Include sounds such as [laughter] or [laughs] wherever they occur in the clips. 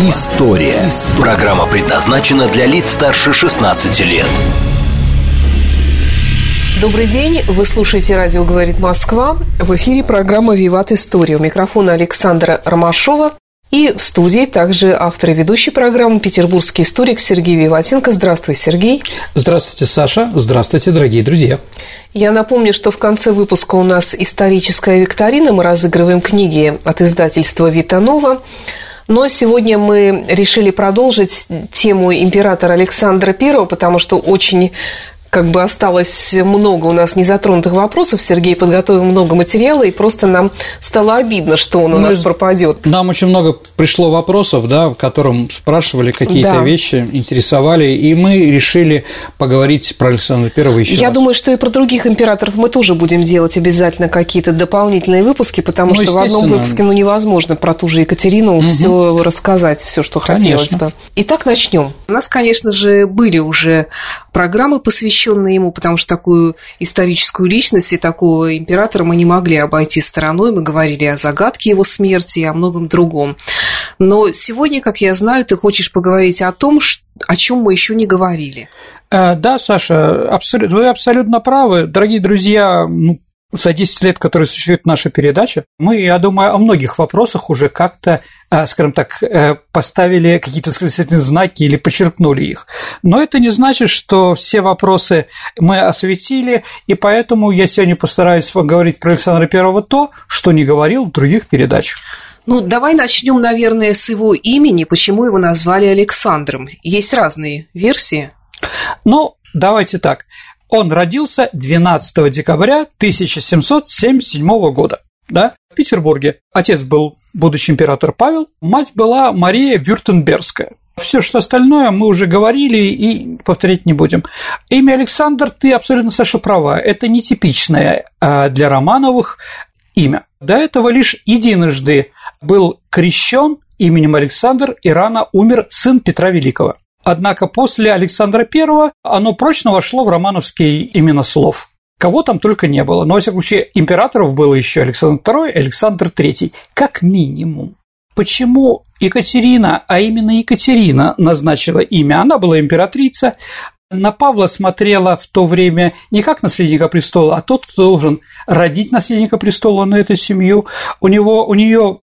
История». Программа предназначена для лиц старше 16 лет. Добрый день, вы слушаете «Радио говорит Москва». В эфире программа «Виват История». У микрофона Александра Ромашова. И в студии также автор и ведущий программы петербургский историк Сергей Виватенко. Здравствуй, Сергей. Здравствуйте, Саша. Здравствуйте, дорогие друзья. Я напомню, что в конце выпуска у нас историческая викторина. Мы разыгрываем книги от издательства «Витанова». Но сегодня мы решили продолжить тему императора Александра I, потому что очень как бы осталось много у нас незатронутых вопросов. Сергей подготовил много материала, и просто нам стало обидно, что он у Мы, нас пропадет. Нам очень много пришло вопросов, да, в котором спрашивали какие-то да. вещи, интересовали, и мы решили поговорить про Александра Первого еще Я раз. думаю, что и про других императоров мы тоже будем делать обязательно какие-то дополнительные выпуски, потому ну, что в одном выпуске ну, невозможно про ту же Екатерину угу. все рассказать, все, что Конечно. хотелось бы. Итак, начнем. У нас, конечно же, были уже программы, посвященные ему, потому что такую историческую личность и такого императора мы не могли обойти стороной. Мы говорили о загадке его смерти и о многом другом. Но сегодня, как я знаю, ты хочешь поговорить о том, о чем мы еще не говорили. Э, да, Саша, вы абсолютно правы. Дорогие друзья, ну, за 10 лет, которые существует наша передача, мы, я думаю, о многих вопросах уже как-то, э, скажем так, э, поставили какие-то восклицательные знаки или подчеркнули их. Но это не значит, что все вопросы мы осветили, и поэтому я сегодня постараюсь говорить про Александра Первого то, что не говорил в других передачах. Ну, давай начнем, наверное, с его имени, почему его назвали Александром. Есть разные версии. Ну, давайте так. Он родился 12 декабря 1777 года да, в Петербурге. Отец был будущий император Павел, мать была Мария Вюртенбергская. Все, что остальное мы уже говорили и повторять не будем. Имя Александр, ты абсолютно, Саша, права, это нетипичное а, для Романовых имя. До этого лишь единожды был крещен именем Александр и рано умер сын Петра Великого. Однако после Александра I оно прочно вошло в романовский именно слов. Кого там только не было. Но, во всяком случае, императоров было еще Александр II Александр III, как минимум. Почему Екатерина, а именно Екатерина назначила имя? Она была императрица, на Павла смотрела в то время не как наследника престола, а тот, кто должен родить наследника престола на эту семью. У него, у нее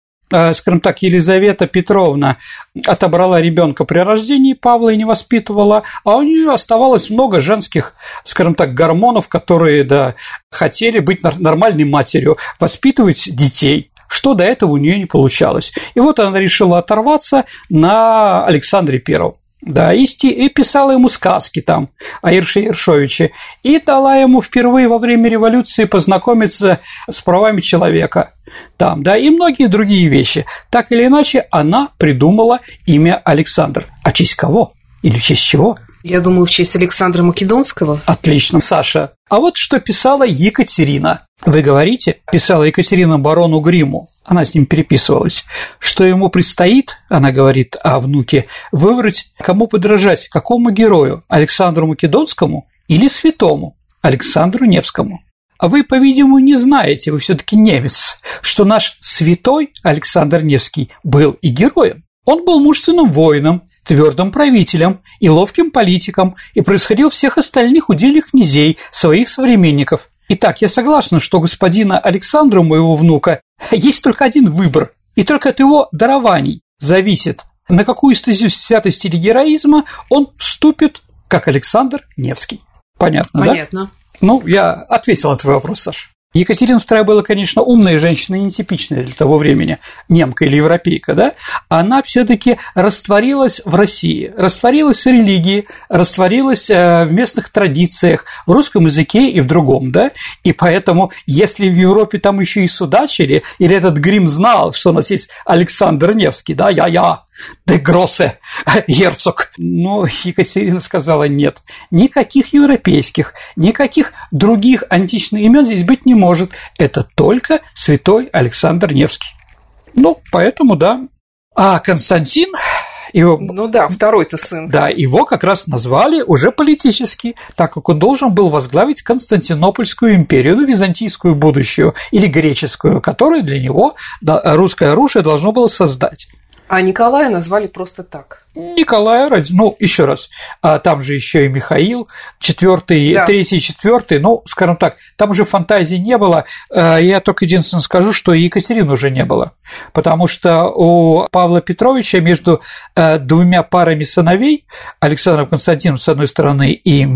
скажем так, Елизавета Петровна отобрала ребенка при рождении Павла и не воспитывала, а у нее оставалось много женских, скажем так, гормонов, которые, да, хотели быть нормальной матерью, воспитывать детей что до этого у нее не получалось. И вот она решила оторваться на Александре Первом. Да, и, сти... и писала ему сказки там о Ирше Ершовиче, и дала ему впервые во время революции познакомиться с правами человека там, да, и многие другие вещи. Так или иначе, она придумала имя Александр. А честь кого? Или в честь чего? Я думаю, в честь Александра Македонского. Отлично, Саша. А вот что писала Екатерина. Вы говорите, писала Екатерина барону Гриму, она с ним переписывалась, что ему предстоит, она говорит о внуке, выбрать, кому подражать, какому герою, Александру Македонскому или святому, Александру Невскому. А вы, по-видимому, не знаете, вы все таки немец, что наш святой Александр Невский был и героем. Он был мужественным воином, твердым правителем и ловким политиком и происходил всех остальных удельных князей, своих современников. Итак, я согласна, что господина Александра, моего внука, [laughs] есть только один выбор, и только от его дарований зависит, на какую стезю святости или героизма он вступит, как Александр Невский. Понятно, Понятно. да? Ну, я ответил на твой вопрос, Саша. Екатерина II была, конечно, умная женщина, нетипичная для того времени, немка или европейка, да, она все таки растворилась в России, растворилась в религии, растворилась э, в местных традициях, в русском языке и в другом, да, и поэтому, если в Европе там еще и судачили, или этот Грим знал, что у нас есть Александр Невский, да, я-я, де Гроссе, герцог. Но Екатерина сказала нет. Никаких европейских, никаких других античных имен здесь быть не может. Это только святой Александр Невский. Ну, поэтому, да. А Константин его, ну да, второй-то сын. Да, его как раз назвали уже политически, так как он должен был возглавить Константинопольскую империю, ну, византийскую будущую или греческую, которую для него русское оружие должно было создать. А Николая назвали просто так. Николая ради, ну, еще раз, а там же еще и Михаил, четвертый, да. третий, четвертый, ну, скажем так, там уже фантазии не было. А, я только единственное скажу, что и Екатерины уже не было, потому что у Павла Петровича между э, двумя парами сыновей, Александром Константином с одной стороны и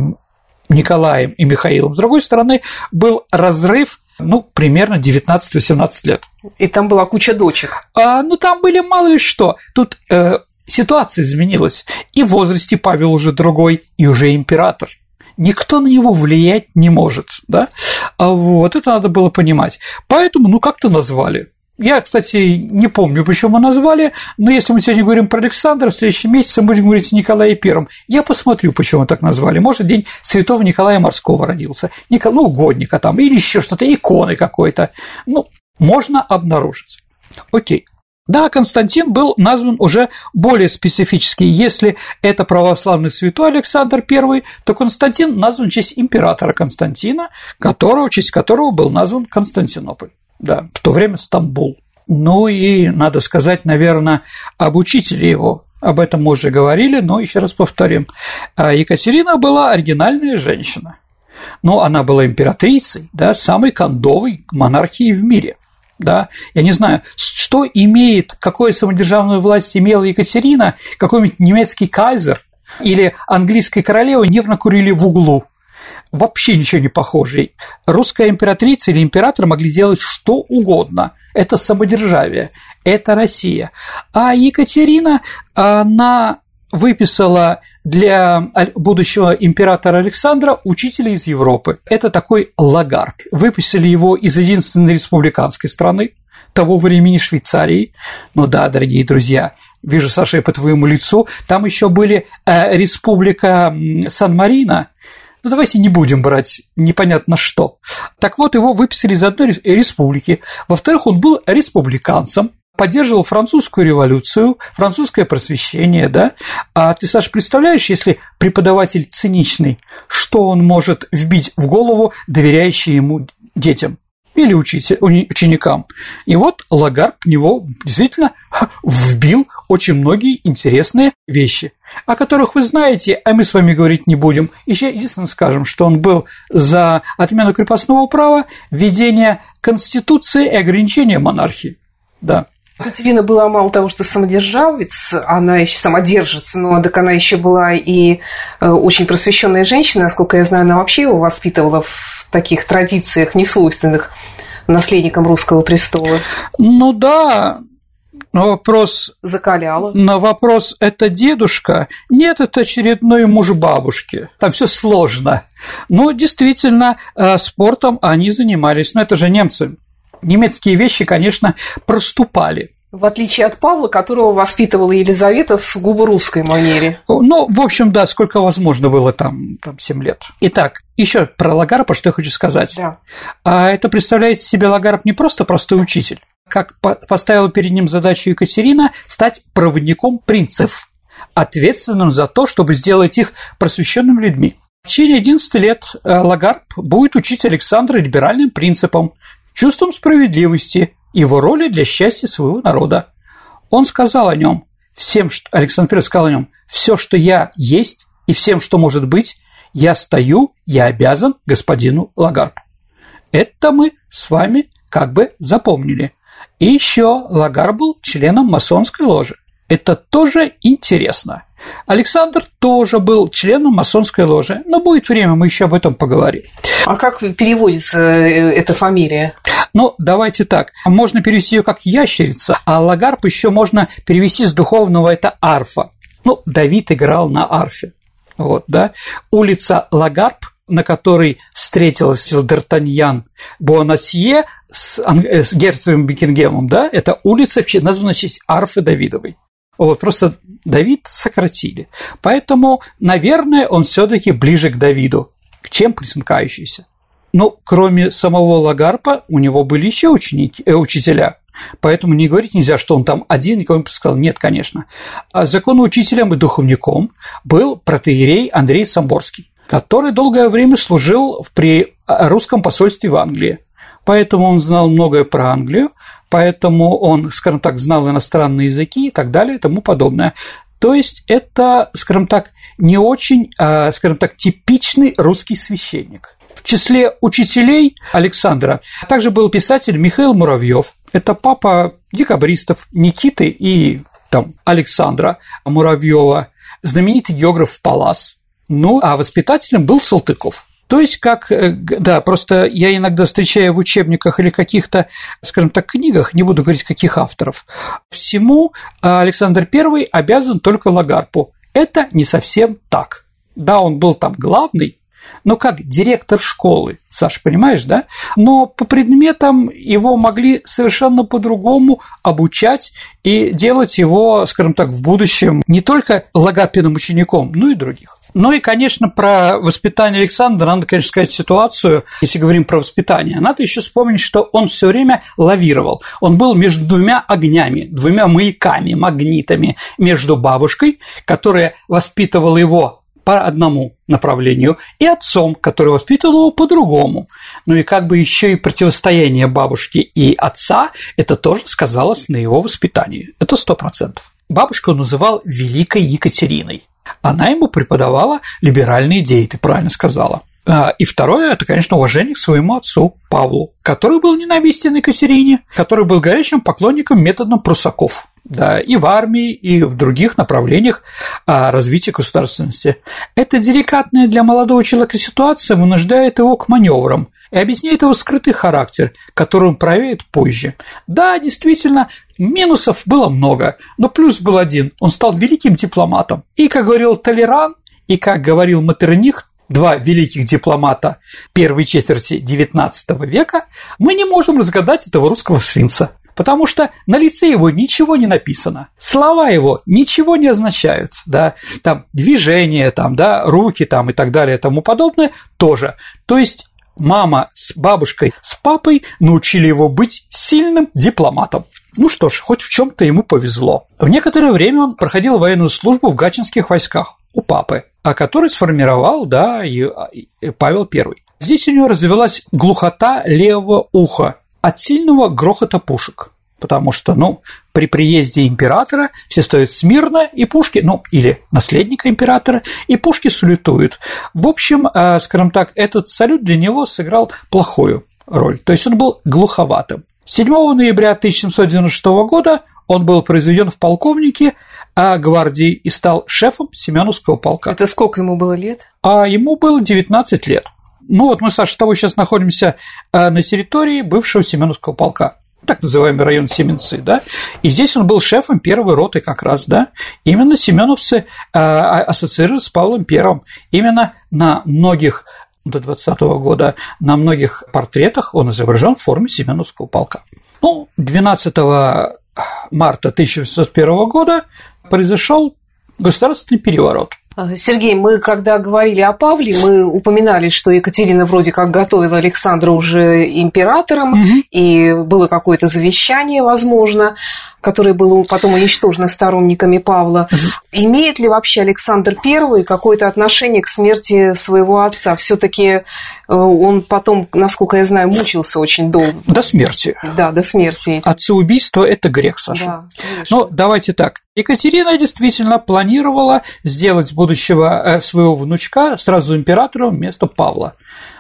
Николаем и Михаилом с другой стороны, был разрыв ну, примерно 19-18 лет. И там была куча дочек. А, ну, там были мало ли что. Тут э, ситуация изменилась. И в возрасте Павел уже другой, и уже император. Никто на него влиять не может, да? А вот это надо было понимать. Поэтому, ну, как-то назвали. Я, кстати, не помню, почему назвали, но если мы сегодня говорим про Александра, в следующем месяце мы будем говорить о Николае Первом. Я посмотрю, почему так назвали. Может, день святого Николая Морского родился, Никол... ну, угодника там, или еще что-то, иконы какой-то. Ну, можно обнаружить. Окей. Да, Константин был назван уже более специфически. Если это православный святой Александр I, то Константин назван в честь императора Константина, которого, в честь которого был назван Константинополь да, в то время Стамбул. Ну и надо сказать, наверное, об учителе его. Об этом мы уже говорили, но еще раз повторим. А Екатерина была оригинальная женщина. Но она была императрицей, да, самой кондовой монархии в мире. Да, я не знаю, что имеет, какую самодержавную власть имела Екатерина, какой-нибудь немецкий кайзер или английская королева нервно курили в углу вообще ничего не похожий. Русская императрица или император могли делать что угодно. Это самодержавие, это Россия. А Екатерина, она выписала для будущего императора Александра учителя из Европы. Это такой Лагард. Выписали его из единственной республиканской страны, того времени Швейцарии. Ну да, дорогие друзья, вижу, Саша, по твоему лицу, там еще были э, республика Сан-Марино, ну давайте не будем брать непонятно что. Так вот, его выписали из одной республики. Во-вторых, он был республиканцем, поддерживал французскую революцию, французское просвещение, да? А ты, Саш, представляешь, если преподаватель циничный, что он может вбить в голову доверяющие ему детям? Или учитель, ученикам. И вот Лагарб в него действительно вбил очень многие интересные вещи, о которых вы знаете, а мы с вами говорить не будем. Еще единственное скажем, что он был за отмену крепостного права, введение конституции и ограничение монархии. Да. Екатерина была мало того, что самодержавец, она еще самодержится, но так она еще была и э, очень просвещенная женщина, насколько я знаю, она вообще его воспитывала в таких традициях, несвойственных наследникам русского престола. Ну да, но вопрос... Закаляла. На вопрос «это дедушка?» Нет, это очередной муж бабушки. Там все сложно. Но действительно, э, спортом они занимались. Но это же немцы. Немецкие вещи, конечно, проступали. В отличие от Павла, которого воспитывала Елизавета в сугубо русской манере. Ну, в общем, да, сколько возможно было там, там 7 лет. Итак, еще про Лагарпа, что я хочу сказать. Да. А это представляет себе Лагарп не просто простой учитель, как поставила перед ним задачу Екатерина стать проводником принцев, ответственным за то, чтобы сделать их просвещенными людьми. В течение 11 лет э, Лагарп будет учить Александра либеральным принципам, чувством справедливости, его роли для счастья своего народа. Он сказал о нем, всем, что Александр I сказал о нем, все, что я есть и всем, что может быть, я стою, я обязан господину Лагарбу. Это мы с вами как бы запомнили. И еще Лагар был членом масонской ложи. Это тоже интересно. Александр тоже был членом масонской ложи, но будет время, мы еще об этом поговорим. А как переводится э, эта фамилия? Ну, давайте так. Можно перевести ее как ящерица, а лагарп еще можно перевести с духовного это арфа. Ну, Давид играл на арфе. Вот, да. Улица Лагарп, на которой встретился Д'Артаньян Бонасье с, с герцогом Бекингемом, да, это улица, названа в честь арфы Давидовой. Вот, просто Давид сократили. Поэтому, наверное, он все таки ближе к Давиду, чем присмыкающийся. Но кроме самого Лагарпа, у него были еще ученики, э, учителя. Поэтому не говорить нельзя, что он там один, никого не пускал. Нет, конечно. А законоучителем и духовником был протеерей Андрей Самборский, который долгое время служил при русском посольстве в Англии. Поэтому он знал многое про Англию, поэтому он, скажем так, знал иностранные языки и так далее и тому подобное. То есть это, скажем так, не очень, а, скажем так, типичный русский священник. В числе учителей Александра также был писатель Михаил Муравьев. Это папа декабристов Никиты и там, Александра Муравьева, знаменитый географ Палас. Ну, а воспитателем был Салтыков. То есть, как, э, да, просто я иногда встречаю в учебниках или каких-то, скажем так, книгах, не буду говорить, каких авторов, всему Александр I обязан только Лагарпу. Это не совсем так. Да, он был там главный, но как директор школы, Саша, понимаешь, да? Но по предметам его могли совершенно по-другому обучать и делать его, скажем так, в будущем не только логопедным учеником, но и других. Ну и, конечно, про воспитание Александра надо, конечно, сказать ситуацию, если говорим про воспитание. Надо еще вспомнить, что он все время лавировал. Он был между двумя огнями, двумя маяками, магнитами, между бабушкой, которая воспитывала его по одному направлению, и отцом, который воспитывал его по другому. Ну и как бы еще и противостояние бабушки и отца, это тоже сказалось на его воспитании. Это сто процентов. Бабушку он называл Великой Екатериной. Она ему преподавала либеральные идеи, ты правильно сказала. А, и второе – это, конечно, уважение к своему отцу Павлу, который был ненавистен Екатерине, который был горячим поклонником методом прусаков да, и в армии, и в других направлениях а, развития государственности. Эта деликатная для молодого человека ситуация вынуждает его к маневрам и объясняет его скрытый характер, который он проявит позже. Да, действительно, минусов было много, но плюс был один – он стал великим дипломатом. И, как говорил Толеран, и, как говорил Матерних, два великих дипломата первой четверти XIX века, мы не можем разгадать этого русского свинца потому что на лице его ничего не написано, слова его ничего не означают, да, там движения, там, да, руки там и так далее и тому подобное тоже. То есть мама с бабушкой, с папой научили его быть сильным дипломатом. Ну что ж, хоть в чем то ему повезло. В некоторое время он проходил военную службу в гатчинских войсках у папы, а который сформировал, да, и Павел I. Здесь у него развелась глухота левого уха, от сильного грохота пушек. Потому что, ну, при приезде императора все стоят смирно, и пушки, ну, или наследника императора, и пушки салютуют. В общем, э, скажем так, этот салют для него сыграл плохую роль, то есть он был глуховатым. 7 ноября 1796 года он был произведен в полковнике а гвардии и стал шефом Семеновского полка. Это сколько ему было лет? А ему было 19 лет. Ну вот мы, Саша, с тобой сейчас находимся э, на территории бывшего Семеновского полка так называемый район Семенцы, да, и здесь он был шефом первой роты как раз, да, именно семеновцы э, а, ассоциировались с Павлом Первым, именно на многих до 20 -го года на многих портретах он изображен в форме Семеновского полка. Ну, 12 марта 1801 года произошел государственный переворот – а, Сергей, мы когда говорили о Павле, мы упоминали, что Екатерина вроде как готовила Александра уже императором, угу. и было какое-то завещание, возможно которое было потом уничтожено сторонниками Павла. Имеет ли вообще Александр I какое-то отношение к смерти своего отца? Все-таки э, он потом, насколько я знаю, мучился очень долго. До смерти. Да, до смерти. Отцеубийство – это грех, Саша. Да, Но давайте так. Екатерина действительно планировала сделать будущего э, своего внучка сразу императором вместо Павла.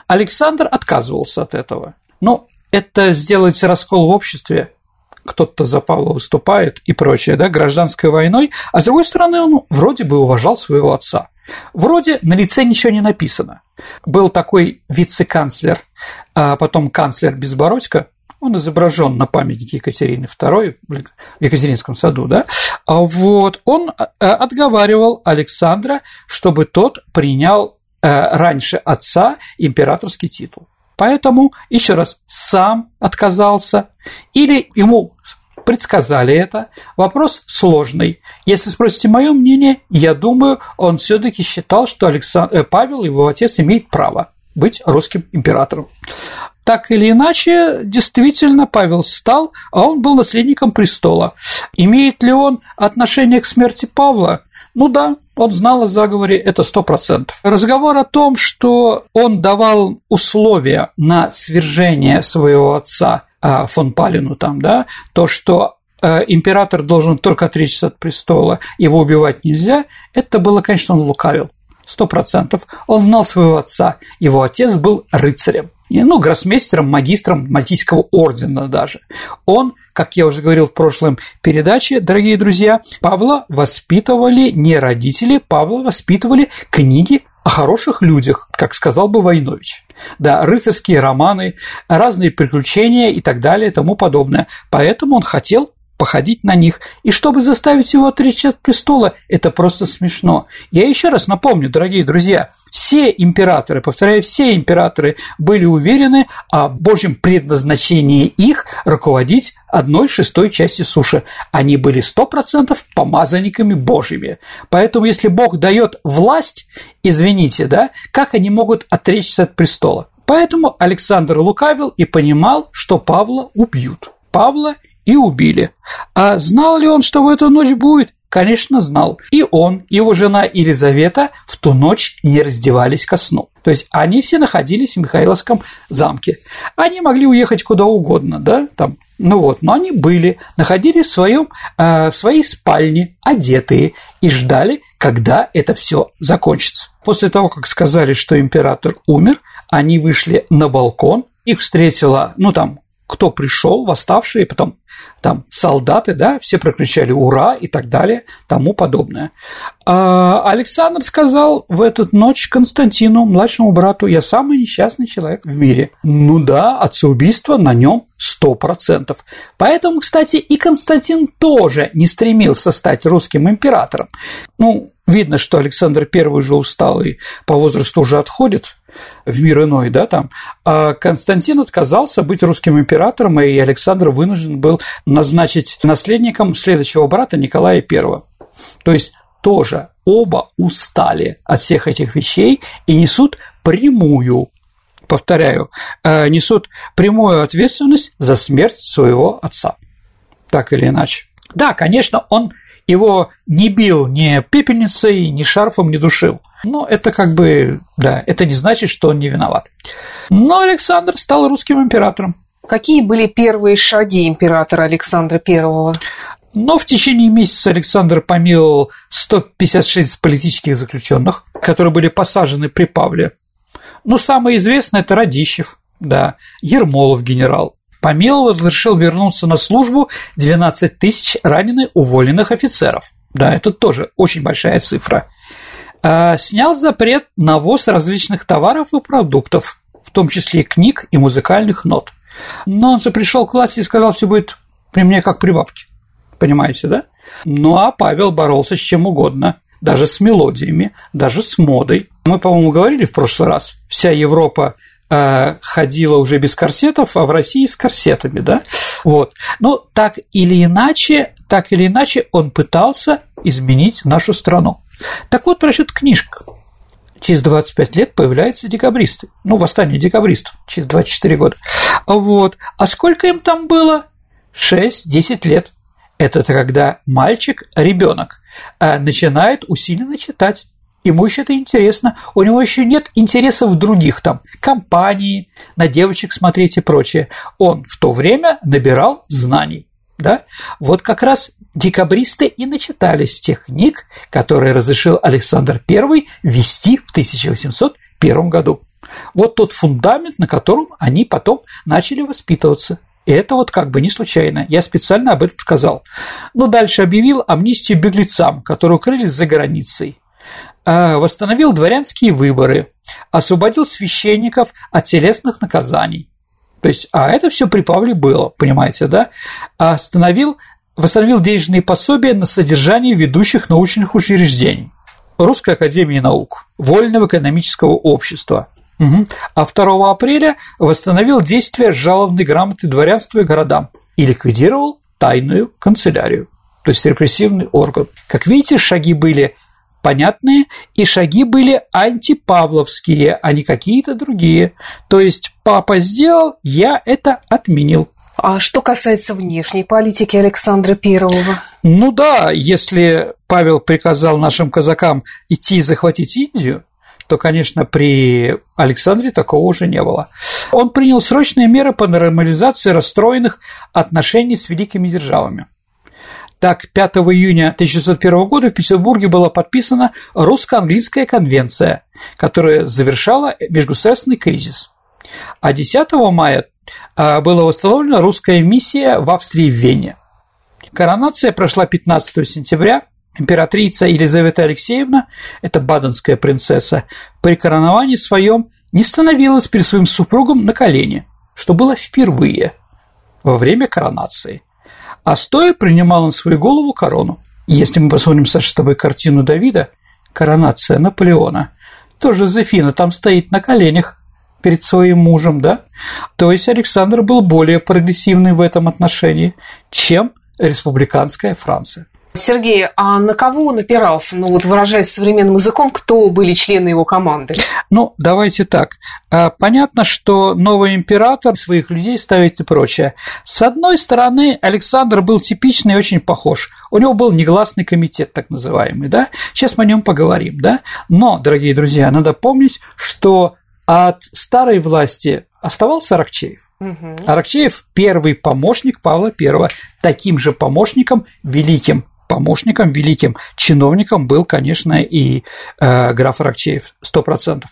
Александр отказывался от этого. Но это сделать раскол в обществе кто-то за Павла выступает и прочее, да, гражданской войной, а с другой стороны, он вроде бы уважал своего отца. Вроде на лице ничего не написано. Был такой вице-канцлер, а потом канцлер Безбородько, он изображен на памятнике Екатерины II в Екатеринском саду, да, а вот, он а, отговаривал Александра, чтобы тот принял э, раньше отца императорский титул. Поэтому, еще раз, сам отказался или ему предсказали это. Вопрос сложный. Если спросите мое мнение, я думаю, он все-таки считал, что Александр, э, Павел, его отец, имеет право быть русским императором. Так или иначе, действительно, Павел стал, а он был наследником престола. Имеет ли он отношение к смерти Павла? Ну да, он знал о заговоре, это сто процентов. Разговор о том, что он давал условия на свержение своего отца а, фон Палину там, да, то, что э, император должен только отречься от престола, его убивать нельзя, это было, конечно, он лукавил сто процентов. Он знал своего отца. Его отец был рыцарем. Ну, гроссмейстером, магистром Мальтийского ордена даже. Он, как я уже говорил в прошлом передаче, дорогие друзья, Павла воспитывали не родители, Павла воспитывали книги о хороших людях, как сказал бы Войнович. Да, рыцарские романы, разные приключения и так далее и тому подобное. Поэтому он хотел походить на них, и чтобы заставить его отречься от престола, это просто смешно. Я еще раз напомню, дорогие друзья, все императоры, повторяю, все императоры были уверены о Божьем предназначении их руководить одной шестой части суши. Они были сто процентов помазанниками Божьими. Поэтому, если Бог дает власть, извините, да, как они могут отречься от престола? Поэтому Александр лукавил и понимал, что Павла убьют. Павла и убили. А знал ли он, что в эту ночь будет? Конечно, знал. И он, его жена Елизавета в ту ночь не раздевались ко сну. То есть они все находились в Михайловском замке. Они могли уехать куда угодно, да, там, ну вот, но они были, находились в, своем, э, в своей спальне, одетые, и ждали, когда это все закончится. После того, как сказали, что император умер, они вышли на балкон, их встретила, ну там, кто пришел, восставшие, потом там солдаты, да, все прокричали «Ура!» и так далее, тому подобное. А Александр сказал в эту ночь Константину, младшему брату, «Я самый несчастный человек в мире». Ну да, отцеубийство на нем сто процентов. Поэтому, кстати, и Константин тоже не стремился стать русским императором. Ну, видно, что Александр I уже устал и по возрасту уже отходит, в мир иной, да, там, а Константин отказался быть русским императором, и Александр вынужден был назначить наследником следующего брата Николая I. То есть тоже оба устали от всех этих вещей и несут прямую повторяю, э, несут прямую ответственность за смерть своего отца. Так или иначе. Да, конечно, он его не бил ни пепельницей, ни шарфом, не душил. Но это как бы, да, это не значит, что он не виноват. Но Александр стал русским императором. Какие были первые шаги императора Александра I? Но в течение месяца Александр помиловал 156 политических заключенных, которые были посажены при Павле. Но самое известное – это Радищев, да, Ермолов генерал, Помиловал разрешил вернуться на службу 12 тысяч раненых уволенных офицеров. Да, это тоже очень большая цифра. А, снял запрет на ввоз различных товаров и продуктов, в том числе книг и музыкальных нот. Но он же пришел к власти и сказал, все будет при мне как при бабке. Понимаете, да? Ну а Павел боролся с чем угодно, даже с мелодиями, даже с модой. Мы, по-моему, говорили в прошлый раз, вся Европа ходила уже без корсетов, а в России с корсетами, да? Вот. Но так или иначе, так или иначе он пытался изменить нашу страну. Так вот, просчет книжка. Через 25 лет появляются декабристы. Ну, восстание декабристов через 24 года. Вот. А сколько им там было? 6-10 лет. Это когда мальчик, ребенок, э, начинает усиленно читать ему еще это интересно, у него еще нет интересов других там, компаний, на девочек смотреть и прочее. Он в то время набирал знаний. Да? Вот как раз декабристы и начитались тех книг, которые разрешил Александр I вести в 1801 году. Вот тот фундамент, на котором они потом начали воспитываться. И это вот как бы не случайно. Я специально об этом сказал. Но дальше объявил амнистию беглецам, которые укрылись за границей. А, восстановил дворянские выборы, освободил священников от телесных наказаний. То есть, а это все при Павле было, понимаете, да? Остановил, восстановил денежные пособия на содержание ведущих научных учреждений. Русской академии наук, Вольного экономического общества. Угу. А 2 апреля восстановил действие жалобной грамоты дворянства и городам и ликвидировал тайную канцелярию, то есть репрессивный орган. Как видите, шаги были понятные, и шаги были антипавловские, а не какие-то другие. То есть папа сделал, я это отменил. А что касается внешней политики Александра Первого? Ну да, если Павел приказал нашим казакам идти захватить Индию, то, конечно, при Александре такого уже не было. Он принял срочные меры по нормализации расстроенных отношений с великими державами. Так, 5 июня 1901 года в Петербурге была подписана русско-английская конвенция, которая завершала межгосударственный кризис. А 10 мая а, была восстановлена русская миссия в Австрии в Вене. Коронация прошла 15 сентября. Императрица Елизавета Алексеевна, это баденская принцесса, при короновании своем не становилась перед своим супругом на колени, что было впервые во время коронации а стоя принимал на свою голову корону. Если мы посмотрим, Саша, с картину Давида, коронация Наполеона, то Жозефина там стоит на коленях перед своим мужем, да? То есть Александр был более прогрессивный в этом отношении, чем республиканская Франция. Сергей, а на кого он опирался? Ну, вот выражаясь современным языком, кто были члены его команды? Ну, давайте так. А, понятно, что новый император своих людей ставит и прочее. С одной стороны, Александр был типичный и очень похож. У него был негласный комитет, так называемый, да? Сейчас мы о нем поговорим, да? Но, дорогие друзья, надо помнить, что от старой власти оставался Аракчеев. Угу. Аракчеев – первый помощник Павла I, таким же помощником, великим помощником, великим чиновником был, конечно, и э, граф сто процентов.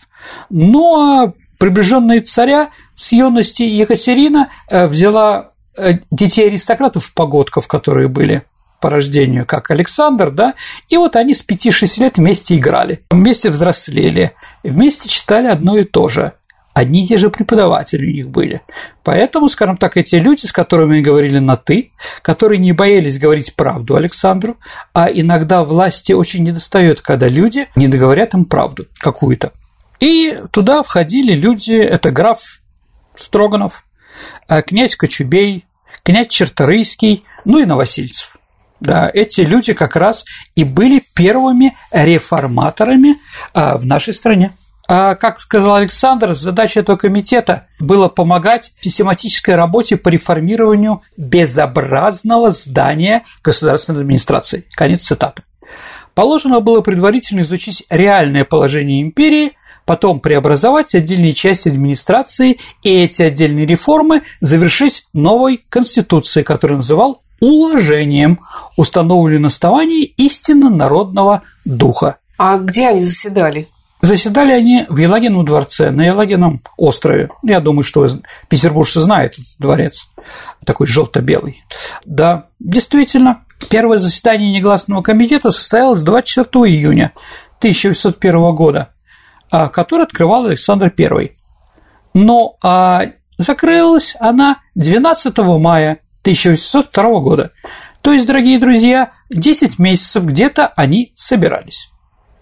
Ну а приближенные царя с юности Екатерина э, взяла э, детей аристократов, погодков, которые были по рождению, как Александр, да, и вот они с 5-6 лет вместе играли, вместе взрослели, вместе читали одно и то же – одни и те же преподаватели у них были. Поэтому, скажем так, эти люди, с которыми мы говорили на «ты», которые не боялись говорить правду Александру, а иногда власти очень недостает, когда люди не договорят им правду какую-то. И туда входили люди, это граф Строганов, э, князь Кочубей, князь Черторийский, ну и Новосильцев. Да, эти люди как раз и были первыми реформаторами э, в нашей стране. А, как сказал Александр, задача этого комитета была помогать систематической работе по реформированию безобразного здания государственной администрации. Конец цитаты. Положено было предварительно изучить реальное положение империи, потом преобразовать отдельные части администрации и эти отдельные реформы завершить новой конституцией, которую называл уложением, установленным на основании истинно народного духа. А где они заседали? Заседали они в Елагином дворце, на Елагином острове. Я думаю, что петербуржцы знают этот дворец, такой желто-белый. Да, действительно, первое заседание негласного комитета состоялось 24 июня 1801 года, а, который открывал Александр I. Но а, закрылась она 12 мая 1802 года. То есть, дорогие друзья, 10 месяцев где-то они собирались.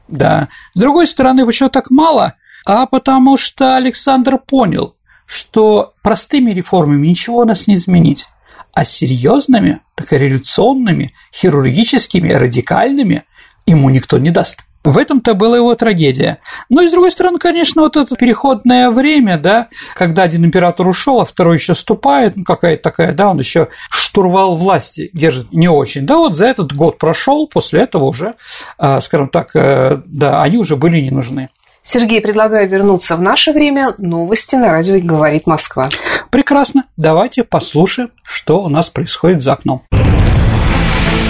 Да. С другой стороны, почему так мало? А потому что Александр понял, что простыми реформами ничего у нас не изменить, а серьезными, так и революционными, хирургическими, радикальными ему никто не даст. В этом-то была его трагедия. Но и с другой стороны, конечно, вот это переходное время, да, когда один император ушел, а второй еще вступает, ну какая-то такая, да, он еще штурвал власти держит не очень. Да, вот за этот год прошел, после этого уже, а, скажем так, э, да, они уже были не нужны. Сергей, предлагаю вернуться в наше время. Новости на радио «Говорит Москва». Прекрасно. Давайте послушаем, что у нас происходит за окном.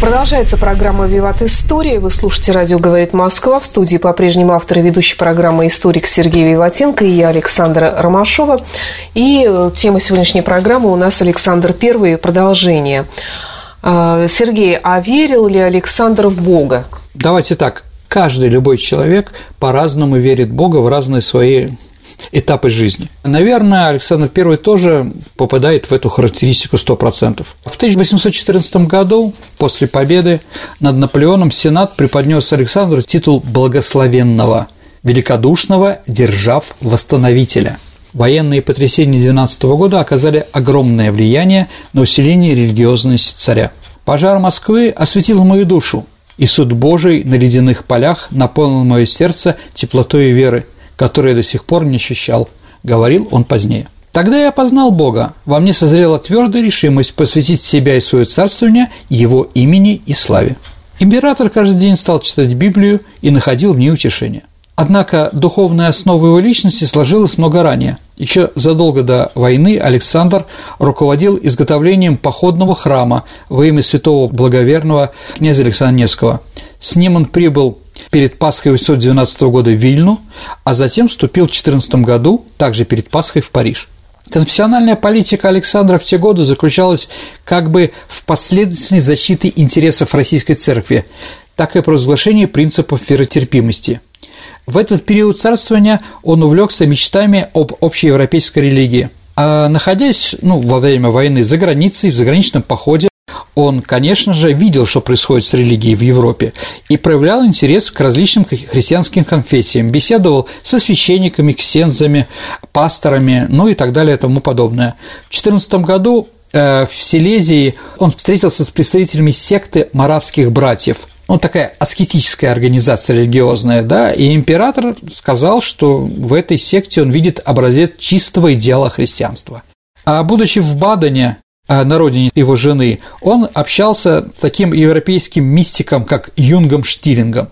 Продолжается программа «Виват История». Вы слушаете «Радио говорит Москва». В студии по-прежнему автор и ведущий программы «Историк» Сергей Виватенко и я, Александра Ромашова. И э, тема сегодняшней программы у нас Александр I. Продолжение. А, Сергей, а верил ли Александр в Бога? Давайте так. Каждый любой человек по-разному верит в Бога в разные свои этапы жизни. Наверное, Александр I тоже попадает в эту характеристику 100%. В 1814 году, после победы над Наполеоном, Сенат преподнес Александру титул благословенного, великодушного держав-восстановителя – Военные потрясения 12 года оказали огромное влияние на усиление религиозности царя. Пожар Москвы осветил мою душу, и суд Божий на ледяных полях наполнил мое сердце теплотой веры, которую я до сих пор не ощущал, говорил он позднее. Тогда я познал Бога, во мне созрела твердая решимость посвятить себя и свое царствование Его имени и славе. Император каждый день стал читать Библию и находил в ней утешение. Однако духовная основа его личности сложилась много ранее. Еще задолго до войны Александр руководил изготовлением походного храма во имя святого благоверного князя Александра Невского. С ним он прибыл перед Пасхой 812 года в Вильну, а затем вступил в 14 году, также перед Пасхой, в Париж. Конфессиональная политика Александра в те годы заключалась как бы в последовательной защите интересов Российской Церкви, так и провозглашении принципов веротерпимости – в этот период царствования он увлекся мечтами об общеевропейской религии. А находясь ну, во время войны за границей, в заграничном походе, он, конечно же, видел, что происходит с религией в Европе, и проявлял интерес к различным христианским конфессиям, беседовал со священниками, ксензами, пасторами, ну и так далее и тому подобное. В 14 году э, в Силезии он встретился с представителями секты маравских братьев – ну, такая аскетическая организация религиозная, да, и император сказал, что в этой секте он видит образец чистого идеала христианства. А будучи в Бадене, на родине его жены, он общался с таким европейским мистиком, как Юнгом Штилингом.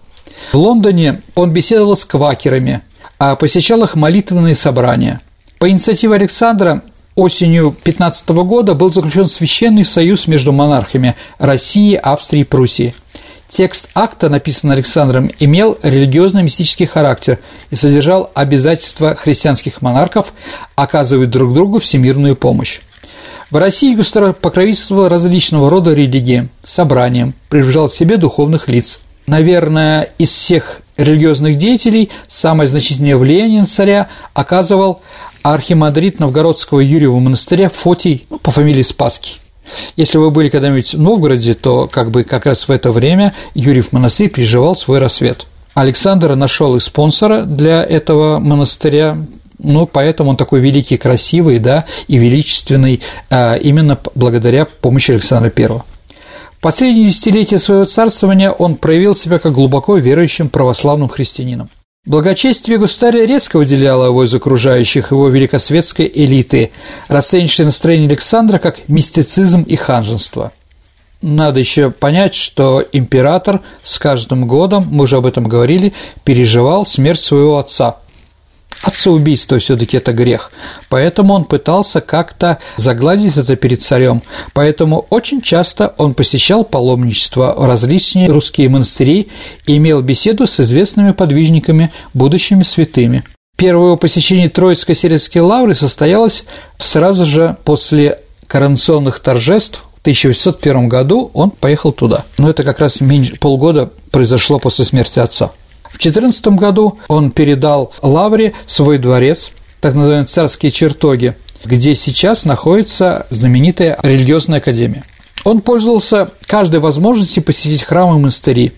В Лондоне он беседовал с квакерами, а посещал их молитвенные собрания. По инициативе Александра осенью 15 года был заключен священный союз между монархами России, Австрии и Пруссии – Текст акта, написанный Александром, имел религиозно-мистический характер и содержал обязательства христианских монархов оказывать друг другу всемирную помощь. В России государство покровительствовало различного рода религии, собраниям, приближал к себе духовных лиц. Наверное, из всех религиозных деятелей самое значительное влияние на царя оказывал архимандрит Новгородского Юрьева монастыря Фотий ну, по фамилии Спасский. Если вы были когда-нибудь в Новгороде, то как бы как раз в это время Юрьев монастырь переживал свой рассвет. Александр нашел и спонсора для этого монастыря, ну, поэтому он такой великий, красивый, да, и величественный а, именно благодаря помощи Александра I. В последние десятилетия своего царствования он проявил себя как глубоко верующим православным христианином. Благочестие государя резко выделяло его из окружающих его великосветской элиты, расценившей настроение Александра как мистицизм и ханжество. Надо еще понять, что император с каждым годом, мы уже об этом говорили, переживал смерть своего отца – Отцеубийство все-таки это грех, поэтому он пытался как-то загладить это перед царем, поэтому очень часто он посещал паломничество в различные русские монастыри и имел беседу с известными подвижниками, будущими святыми. Первое его посещение Троицко-Сирецкой лавры состоялось сразу же после коронационных торжеств в 1801 году он поехал туда. Но это как раз меньше, полгода произошло после смерти отца. В 14 году он передал Лавре свой дворец, так называемые царские чертоги, где сейчас находится знаменитая религиозная академия. Он пользовался каждой возможностью посетить храмы и монастыри.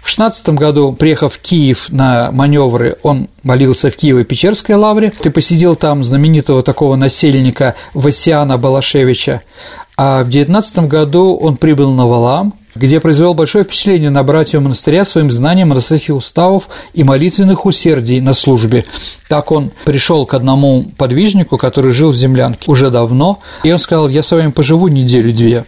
В 16 году, приехав в Киев на маневры, он молился в Киево-Печерской лавре. Ты посетил там знаменитого такого насельника Васиана Балашевича. А в 19 году он прибыл на Валам, где произвел большое впечатление на братьев монастыря своим знанием монастырских уставов и молитвенных усердий на службе. Так он пришел к одному подвижнику, который жил в землянке уже давно, и он сказал, я с вами поживу неделю-две.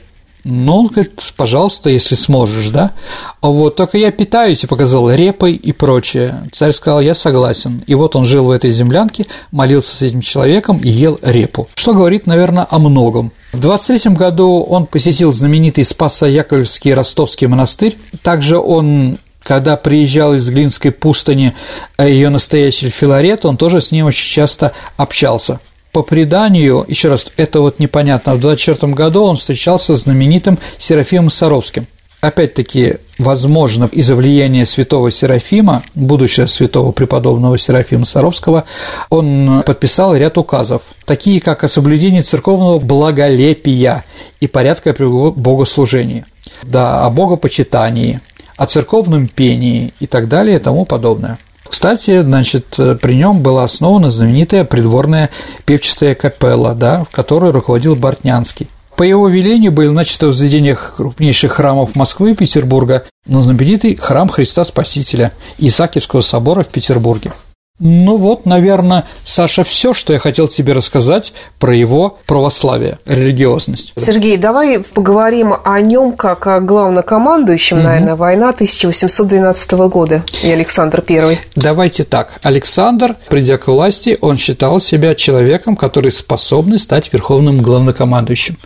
Ну, он говорит, пожалуйста, если сможешь, да. А вот только я питаюсь и показал репой и прочее. Царь сказал, я согласен. И вот он жил в этой землянке, молился с этим человеком и ел репу. Что говорит, наверное, о многом. В 23 году он посетил знаменитый Спасо-Яковлевский Ростовский монастырь. Также он когда приезжал из Глинской пустыни ее настоящий Филарет, он тоже с ним очень часто общался по преданию, еще раз, это вот непонятно, в 24 году он встречался с знаменитым Серафимом Саровским. опять-таки, возможно, из-за влияния святого Серафима, будущего святого преподобного Серафима Саровского, он подписал ряд указов, такие как о соблюдении церковного благолепия и порядка при богослужении, да, о богопочитании, о церковном пении и так далее и тому подобное. Кстати, значит, при нем была основана знаменитая придворная певчатая капелла, да, в которой руководил Бортнянский. По его велению были начаты возведение крупнейших храмов Москвы и Петербурга, но знаменитый храм Христа Спасителя Исаакиевского собора в Петербурге. Ну вот, наверное, Саша, все, что я хотел тебе рассказать про его православие, религиозность. Сергей, давай поговорим о нем как о главнокомандующем, угу. наверное, война 1812 года и Александр I. Давайте так. Александр, придя к власти, он считал себя человеком, который способный стать верховным главнокомандующим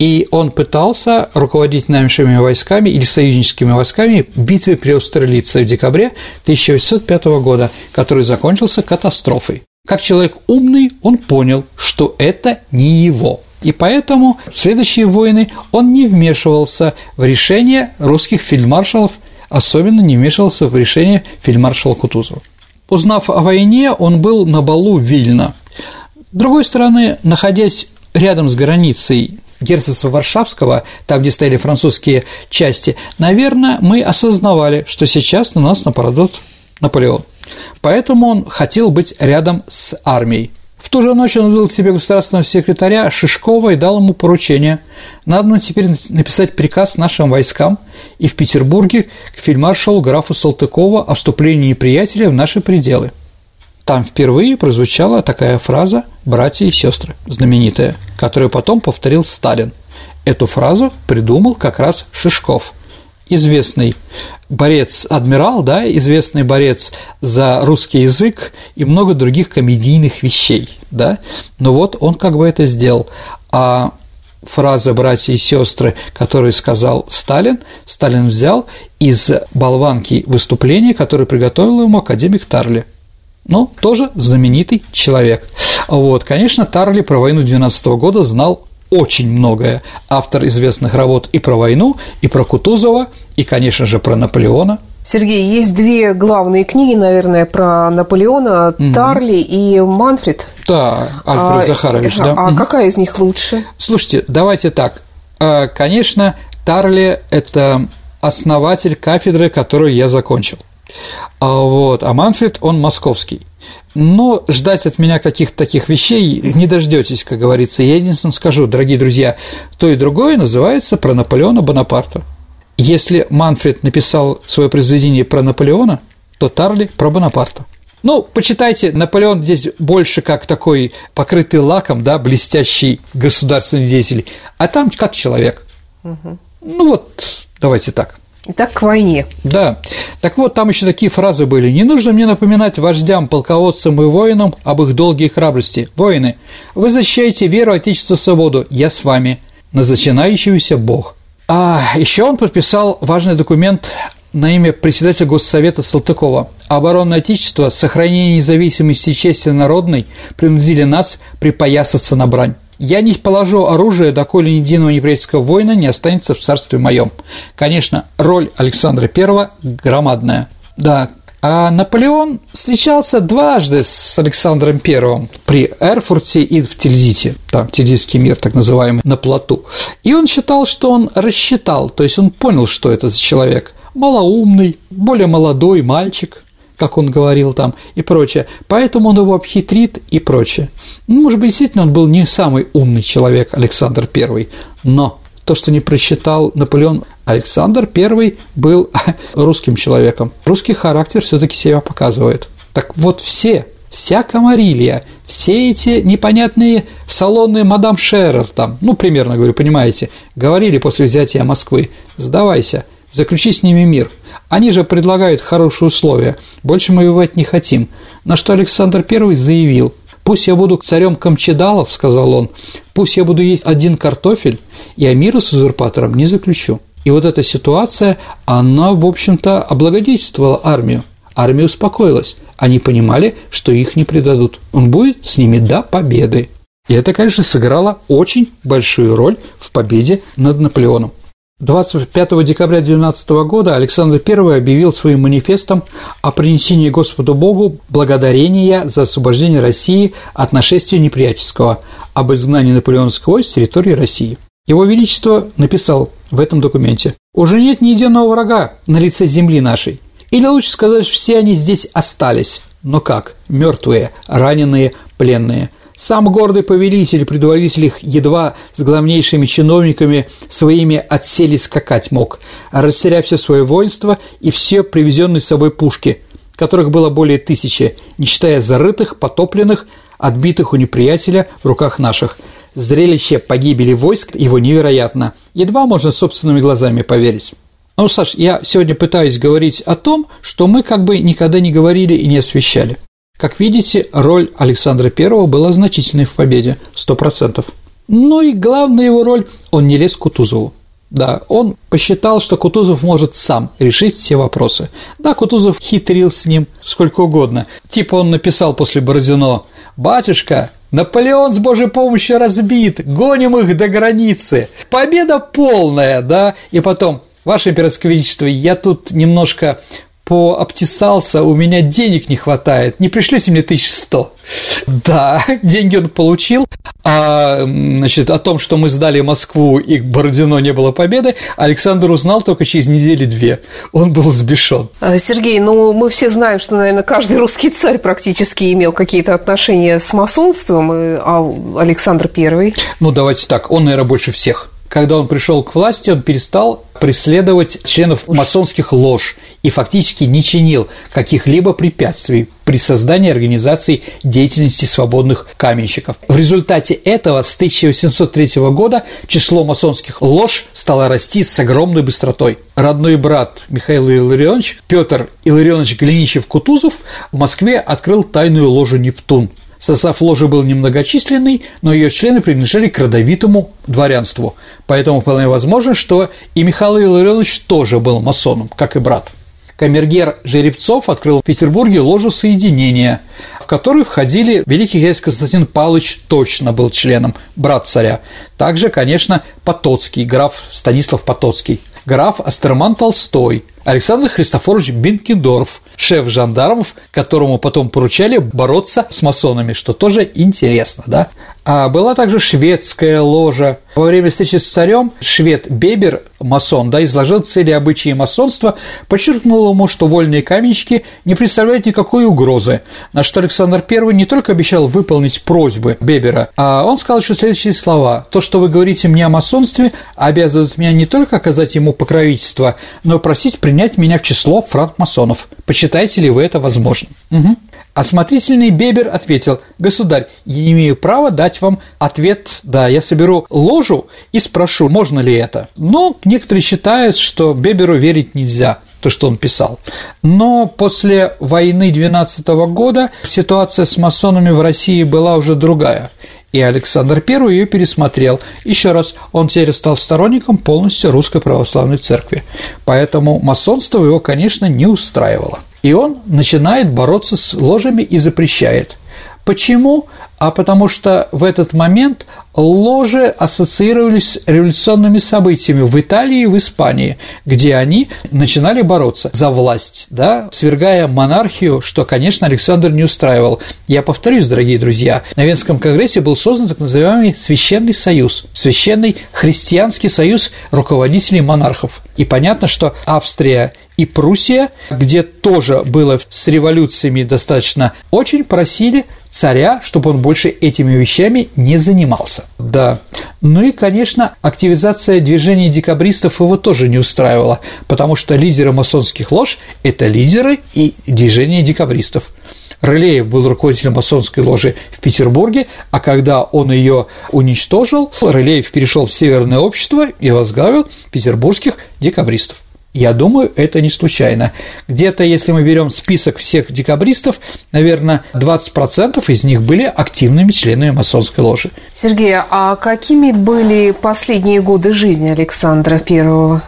и он пытался руководить нашими войсками или союзническими войсками в битве при Австралице в декабре 1805 года, который закончился катастрофой. Как человек умный, он понял, что это не его. И поэтому в следующие войны он не вмешивался в решение русских фельдмаршалов, особенно не вмешивался в решение фельдмаршала Кутузова. Узнав о войне, он был на балу Вильна. С другой стороны, находясь рядом с границей герцогства Варшавского, там, где стояли французские части, наверное, мы осознавали, что сейчас на нас нападут Наполеон. Поэтому он хотел быть рядом с армией. В ту же ночь он выдал себе государственного секретаря Шишкова и дал ему поручение. Надо теперь написать приказ нашим войскам и в Петербурге к фельдмаршалу графу Салтыкову о вступлении неприятеля в наши пределы. Там впервые прозвучала такая фраза «братья и сестры», знаменитая, которую потом повторил Сталин. Эту фразу придумал как раз Шишков, известный борец-адмирал, да, известный борец за русский язык и много других комедийных вещей, да, но вот он как бы это сделал. А фраза «братья и сестры», которую сказал Сталин, Сталин взял из болванки выступления, которое приготовил ему академик Тарли – ну, тоже знаменитый человек. Вот, конечно, Тарли про войну 12 года знал очень многое. Автор известных работ и про войну, и про Кутузова, и, конечно же, про Наполеона. Сергей, есть две главные книги, наверное, про Наполеона угу. Тарли и Манфред. Да, Альфред а, Захарович, да. А угу. какая из них лучше? Слушайте, давайте так. А, конечно, Тарли – это основатель кафедры, которую я закончил. А вот, а Манфред, он московский. Но ждать от меня каких-то таких вещей не дождетесь, как говорится. Я единственное скажу, дорогие друзья, то и другое называется про Наполеона Бонапарта. Если Манфред написал свое произведение про Наполеона, то Тарли про Бонапарта. Ну, почитайте, Наполеон здесь больше как такой покрытый лаком, да, блестящий государственный деятель, а там как человек. Угу. Ну вот, давайте так. Так к войне. Да. Так вот, там еще такие фразы были. «Не нужно мне напоминать вождям, полководцам и воинам об их долгие храбрости. Воины, вы защищаете веру, отечество, свободу. Я с вами. На зачинающийся Бог». А еще он подписал важный документ на имя председателя Госсовета Салтыкова. Оборона Отечества, сохранение независимости и чести народной принудили нас припоясаться на брань. Я не положу оружие, доколе ни единого неприятельского воина не останется в царстве моем. Конечно, роль Александра I громадная. Да, а Наполеон встречался дважды с Александром I при Эрфурте и в Тильзите, там Тильзитский мир, так называемый, на плоту. И он считал, что он рассчитал, то есть он понял, что это за человек. Малоумный, более молодой мальчик, как он говорил там, и прочее. Поэтому он его обхитрит и прочее. Ну, может быть, действительно, он был не самый умный человек, Александр I, но то, что не просчитал Наполеон, Александр I был [laughs] русским человеком. Русский характер все таки себя показывает. Так вот все вся Камарилья, все эти непонятные салонные мадам Шерер там, ну, примерно говорю, понимаете, говорили после взятия Москвы, сдавайся, заключи с ними мир. Они же предлагают хорошие условия, больше мы воевать не хотим. На что Александр I заявил, «Пусть я буду царем Камчедалов», – сказал он, – «пусть я буду есть один картофель, я мира с узурпатором не заключу». И вот эта ситуация, она, в общем-то, облагодетельствовала армию. Армия успокоилась. Они понимали, что их не предадут. Он будет с ними до победы. И это, конечно, сыграло очень большую роль в победе над Наполеоном. 25 декабря 19 года Александр I объявил своим манифестом о принесении Господу Богу благодарения за освобождение России от нашествия неприятельского, об изгнании наполеонского войск с территории России. Его Величество написал в этом документе «Уже нет ни единого врага на лице земли нашей. Или лучше сказать, все они здесь остались. Но как? Мертвые, раненые, пленные. Сам гордый повелитель, предводитель их едва с главнейшими чиновниками своими отсели скакать мог, растеряв все свое воинство и все привезенные с собой пушки, которых было более тысячи, не считая зарытых, потопленных, отбитых у неприятеля в руках наших. Зрелище погибели войск его невероятно. Едва можно собственными глазами поверить. Ну, Саш, я сегодня пытаюсь говорить о том, что мы как бы никогда не говорили и не освещали. Как видите, роль Александра I была значительной в победе, 100%. Ну и главная его роль – он не лез к Кутузову. Да, он посчитал, что Кутузов может сам решить все вопросы. Да, Кутузов хитрил с ним сколько угодно. Типа он написал после Бородино «Батюшка, Наполеон с Божьей помощью разбит, гоним их до границы, победа полная, да, и потом, Ваше Императорское Величество, я тут немножко пообтесался, у меня денег не хватает, не пришлете мне 1100. Да, деньги он получил, а значит, о том, что мы сдали Москву и к Бородино не было победы, Александр узнал только через недели-две. Он был сбешен. А, Сергей, ну мы все знаем, что, наверное, каждый русский царь практически имел какие-то отношения с масонством, а Александр Первый. Ну, давайте так, он, наверное, больше всех когда он пришел к власти, он перестал преследовать членов масонских лож и фактически не чинил каких-либо препятствий при создании организации деятельности свободных каменщиков. В результате этого с 1803 года число масонских лож стало расти с огромной быстротой. Родной брат Михаил Илларионович, Петр Илларионович Глиничев-Кутузов в Москве открыл тайную ложу «Нептун», Состав ложи был немногочисленный, но ее члены принадлежали к родовитому дворянству, поэтому вполне возможно, что и Михаил Илларионович тоже был масоном, как и брат. Камергер Жеребцов открыл в Петербурге ложу соединения, в которую входили великий князь Константин Павлович точно был членом, брат царя. Также, конечно, Потоцкий, граф Станислав Потоцкий, граф Астерман Толстой, Александр Христофорович Бенкендорф, шеф жандармов, которому потом поручали бороться с масонами, что тоже интересно, да? А была также шведская ложа. Во время встречи с царем швед Бебер, масон, да, изложил цели обычаи масонства, подчеркнул ему, что вольные каменщики не представляют никакой угрозы, на что Александр I не только обещал выполнить просьбы Бебера, а он сказал еще следующие слова. «То, что вы говорите мне о масонстве, обязывает меня не только оказать ему покровительство, но и просить принять меня в число франкмасонов. Почитаете ли вы это возможным?» угу. Осмотрительный Бебер ответил, «Государь, я не имею права дать вам ответ, да, я соберу ложу и спрошу, можно ли это». Но некоторые считают, что Беберу верить нельзя, то, что он писал. Но после войны 12 года ситуация с масонами в России была уже другая, и Александр I ее пересмотрел. Еще раз, он теперь стал сторонником полностью Русской Православной Церкви, поэтому масонство его, конечно, не устраивало. И он начинает бороться с ложами и запрещает. Почему? А потому что в этот момент ложи ассоциировались с революционными событиями в Италии и в Испании, где они начинали бороться за власть, да, свергая монархию, что, конечно, Александр не устраивал. Я повторюсь, дорогие друзья, на Венском конгрессе был создан так называемый Священный союз, Священный христианский союз руководителей монархов. И понятно, что Австрия и Пруссия, где тоже было с революциями достаточно, очень просили царя, чтобы он больше этими вещами не занимался. Да. Ну и, конечно, активизация движения декабристов его тоже не устраивала, потому что лидеры масонских лож – это лидеры и движения декабристов. Рылеев был руководителем масонской ложи в Петербурге, а когда он ее уничтожил, Рылеев перешел в Северное общество и возглавил петербургских декабристов. Я думаю, это не случайно. Где-то, если мы берем список всех декабристов, наверное, 20% из них были активными членами масонской ложи. Сергей, а какими были последние годы жизни Александра Первого?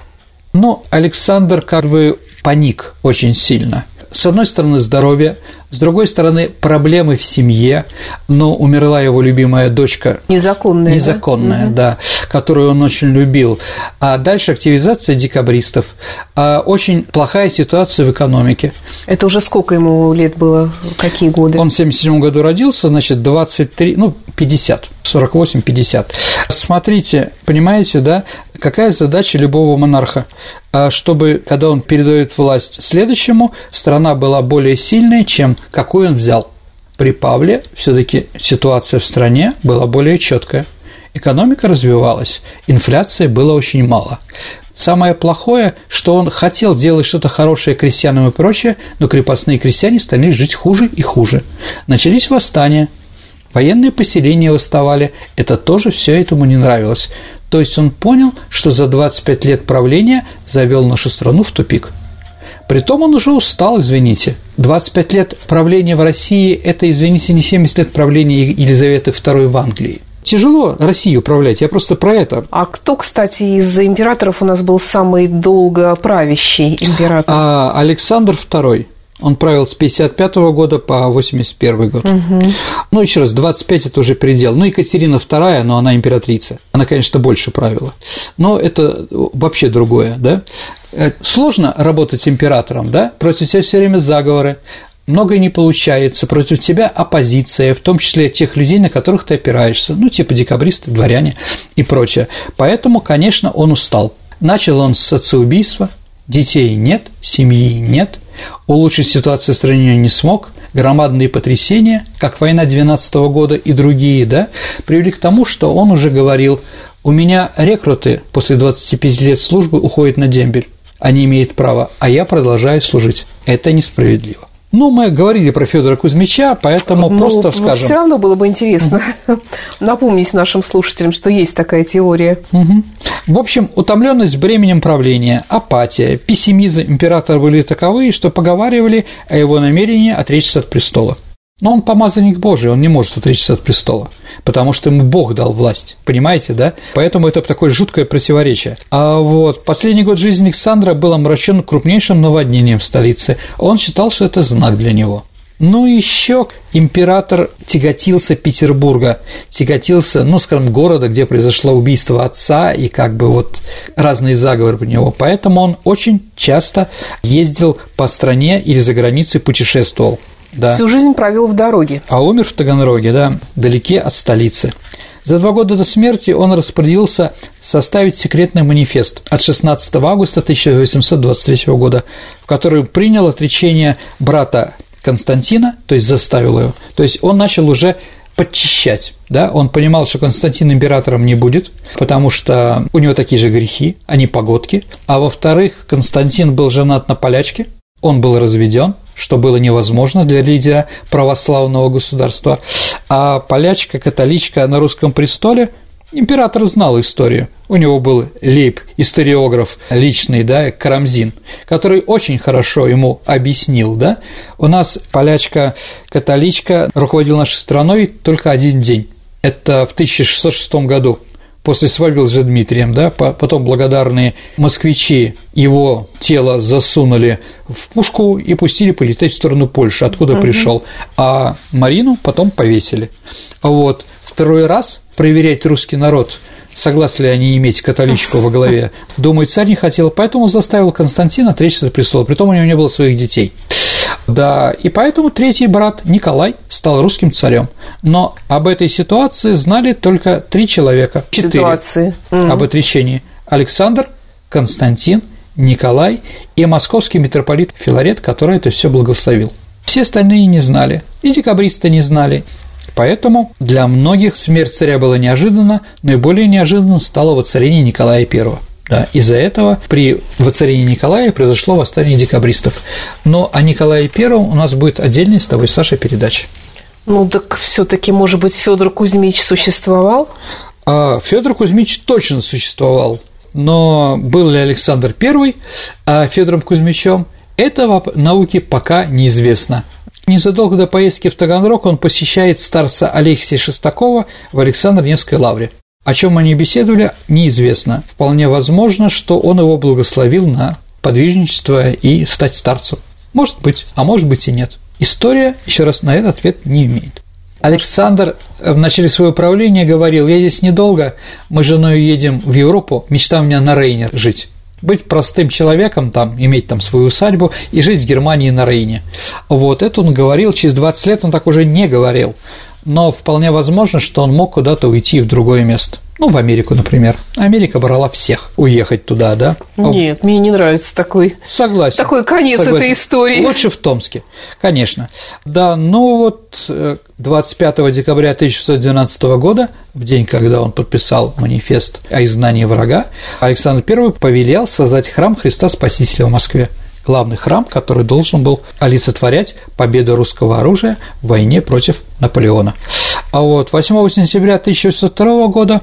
Ну, Александр как бы паник очень сильно. С одной стороны, здоровье, с другой стороны, проблемы в семье, но умерла его любимая дочка. Незаконная. Незаконная, да, да которую он очень любил. А дальше активизация декабристов. А очень плохая ситуация в экономике. Это уже сколько ему лет было? Какие годы? Он в 1977 году родился, значит, 23, ну, 50. 48-50. Смотрите, понимаете, да, какая задача любого монарха? А чтобы, когда он передает власть следующему, страна была более сильной, чем какую он взял. При Павле все-таки ситуация в стране была более четкая. Экономика развивалась, инфляции было очень мало. Самое плохое, что он хотел делать что-то хорошее крестьянам и прочее, но крепостные крестьяне стали жить хуже и хуже. Начались восстания, Военные поселения восставали, это тоже все этому не нравилось. То есть он понял, что за 25 лет правления завел нашу страну в тупик. Притом он уже устал, извините. 25 лет правления в России – это, извините, не 70 лет правления Елизаветы II в Англии. Тяжело Россию управлять, я просто про это. А кто, кстати, из императоров у нас был самый долго правящий император? А, Александр II. Он правил с 55 года по 81 год. Угу. Ну, еще раз, 25 – это уже предел. Ну, Екатерина II, но она императрица. Она, конечно, больше правила. Но это вообще другое, да? Э, сложно работать императором, да? Против тебя все время заговоры, многое не получается, против тебя оппозиция, в том числе тех людей, на которых ты опираешься, ну, типа декабристы, дворяне и прочее. Поэтому, конечно, он устал. Начал он с отцеубийства, детей нет, семьи нет, Улучшить ситуацию в стране не смог, громадные потрясения, как война 12 года и другие, да, привели к тому, что он уже говорил, у меня рекруты после 25 лет службы уходят на дембель, они имеют право, а я продолжаю служить. Это несправедливо. Ну, мы говорили про Федора Кузьмича, поэтому ну, просто скажем. Все равно было бы интересно [laughs] напомнить нашим слушателям, что есть такая теория. Угу. В общем, утомленность бременем правления, апатия, пессимизм императора были таковы, что поговаривали о его намерении отречься от престола. Но он помазанник Божий, он не может отречься от престола, потому что ему Бог дал власть, понимаете, да? Поэтому это такое жуткое противоречие. А вот последний год жизни Александра был омрачен крупнейшим наводнением в столице. Он считал, что это знак для него. Ну, еще император тяготился Петербурга, тяготился, ну, скажем, города, где произошло убийство отца и как бы вот разные заговоры про него. Поэтому он очень часто ездил по стране или за границей путешествовал. Да. Всю жизнь провел в дороге. А умер в Таганроге, да, далеке от столицы. За два года до смерти он распорядился составить секретный манифест от 16 августа 1823 года, в который принял отречение брата Константина, то есть заставил его, то есть он начал уже подчищать, да, он понимал, что Константин императором не будет, потому что у него такие же грехи, они погодки, а во-вторых, Константин был женат на полячке, он был разведен, что было невозможно для лидера православного государства, а полячка, католичка на русском престоле Император знал историю. У него был лейб, историограф личный, да, Карамзин, который очень хорошо ему объяснил, да. У нас полячка-католичка руководила нашей страной только один день. Это в 1606 году после свадьбы с Дмитрием, да, потом благодарные москвичи его тело засунули в пушку и пустили полететь в сторону Польши, откуда угу. пришел, а Марину потом повесили. Вот второй раз проверять русский народ согласны ли они иметь католичку во главе, [laughs] думаю, царь не хотел, поэтому заставил Константина отречься от престола, притом у него не было своих детей. Да, и поэтому третий брат Николай стал русским царем. Но об этой ситуации знали только три человека. Четыре. Ситуации. Об отречении. Александр, Константин, Николай и московский митрополит Филарет, который это все благословил. Все остальные не знали, и декабристы не знали. Поэтому для многих смерть царя была неожиданна, но и более неожиданно стало воцарение Николая I. Да, из-за этого при воцарении Николая произошло восстание декабристов. Но о Николае I у нас будет отдельная с тобой, Саша, передача. Ну так все-таки, может быть, Федор Кузьмич существовал? А, Федор Кузьмич точно существовал, но был ли Александр I а Федором Кузьмичем, этого науке пока неизвестно. Незадолго до поездки в Таганрог он посещает старца Алексия Шестакова в Александр-Невской лавре. О чем они беседовали, неизвестно. Вполне возможно, что он его благословил на подвижничество и стать старцем. Может быть, а может быть и нет. История, еще раз, на этот ответ не имеет. Александр в начале своего правления говорил, я здесь недолго, мы с женой едем в Европу, мечта у меня на Рейне жить быть простым человеком, там, иметь там свою усадьбу и жить в Германии на Рейне. Вот это он говорил, через 20 лет он так уже не говорил но вполне возможно, что он мог куда-то уйти в другое место. Ну, в Америку, например. Америка брала всех уехать туда, да? Нет, мне не нравится такой. Согласен. Такой конец согласен. этой истории. Лучше в Томске, конечно. Да, ну вот 25 э, декабря 1612 года, в день, когда он подписал манифест о изгнании врага, Александр I повелел создать храм Христа Спасителя в Москве главный храм, который должен был олицетворять победу русского оружия в войне против Наполеона. А вот 8 сентября 1802 года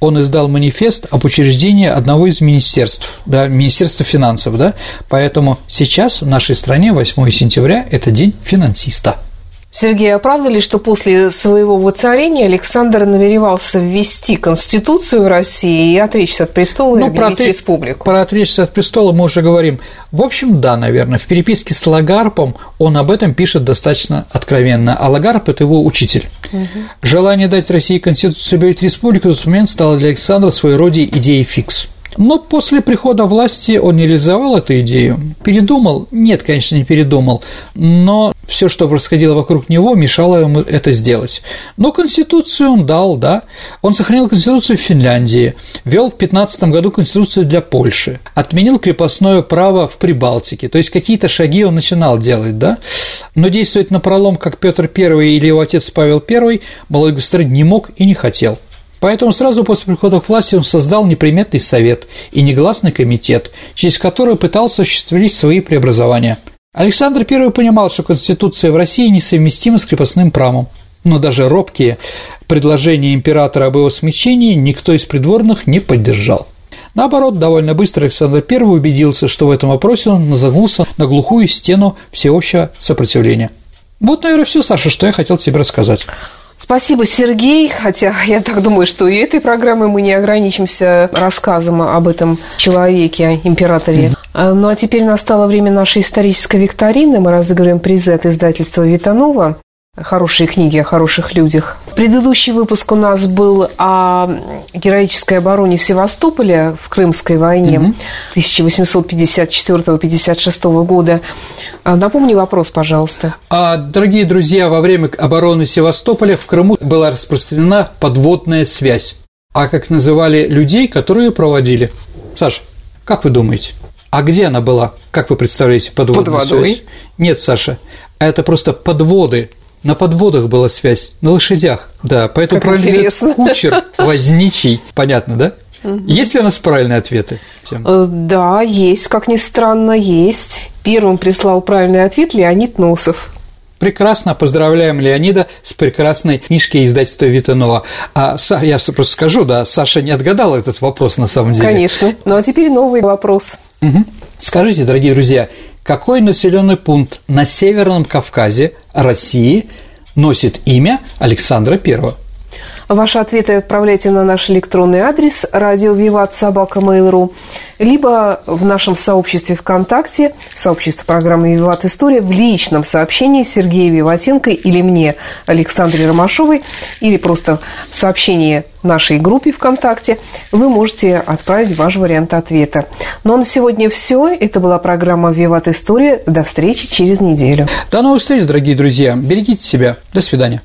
он издал манифест об учреждении одного из министерств, да, Министерства финансов, да, поэтому сейчас в нашей стране 8 сентября – это день финансиста. Сергей, а правда ли, что после своего воцарения Александр намеревался ввести Конституцию в России и отречься от престола ну, и объявить про республику? Про отречься от престола мы уже говорим. В общем, да, наверное. В переписке с Лагарпом он об этом пишет достаточно откровенно. А Лагарп – это его учитель. Угу. Желание дать России Конституцию и объявить республику в тот момент стало для Александра своего рода идеей фикс. Но после прихода власти он не реализовал эту идею. Передумал? Нет, конечно, не передумал. Но все, что происходило вокруг него, мешало ему это сделать. Но Конституцию он дал, да. Он сохранил Конституцию в Финляндии, ввел в 15 году Конституцию для Польши, отменил крепостное право в Прибалтике. То есть какие-то шаги он начинал делать, да. Но действовать на пролом, как Петр I или его отец Павел I, молодой государь не мог и не хотел. Поэтому сразу после прихода к власти он создал неприметный совет и негласный комитет, через который пытался осуществить свои преобразования. Александр I понимал, что Конституция в России несовместима с крепостным правом, но даже робкие предложения императора об его смягчении никто из придворных не поддержал. Наоборот, довольно быстро Александр I убедился, что в этом вопросе он загнулся на глухую стену всеобщего сопротивления. Вот, наверное, все, Саша, что я хотел тебе рассказать. Спасибо, Сергей. Хотя я так думаю, что и этой программой мы не ограничимся рассказом об этом человеке, императоре. Mm-hmm. Ну а теперь настало время нашей исторической викторины. Мы разыгрываем призы от издательства «Витанова» хорошие книги о хороших людях. Предыдущий выпуск у нас был о героической обороне Севастополя в Крымской войне угу. 1854-56 года. А, напомни вопрос, пожалуйста. А, дорогие друзья, во время обороны Севастополя в Крыму была распространена подводная связь. А как называли людей, которые проводили? Саша, как вы думаете? А где она была? Как вы представляете подводную Под водой? связь? Нет, Саша, это просто подводы на подводах была связь, на лошадях, да, поэтому как правильно интересно. кучер, возничий, понятно, да? Есть ли у нас правильные ответы? Э, да, есть, как ни странно, есть. Первым прислал правильный ответ Леонид Носов. Прекрасно, поздравляем Леонида с прекрасной книжкой издательства Витанова. А я просто скажу, да, Саша не отгадал этот вопрос на самом деле. Конечно. Ну а теперь новый вопрос. Угу. Скажите, дорогие друзья, какой населенный пункт на Северном Кавказе России носит имя Александра I? Ваши ответы отправляйте на наш электронный адрес радио Виват Собака Mail.ru либо в нашем сообществе ВКонтакте, сообщество программы «Виват История» в личном сообщении Сергея Виватенко или мне, Александре Ромашовой, или просто в сообщении нашей группе ВКонтакте, вы можете отправить ваш вариант ответа. Ну а на сегодня все. Это была программа «Виват История». До встречи через неделю. До новых встреч, дорогие друзья. Берегите себя. До свидания.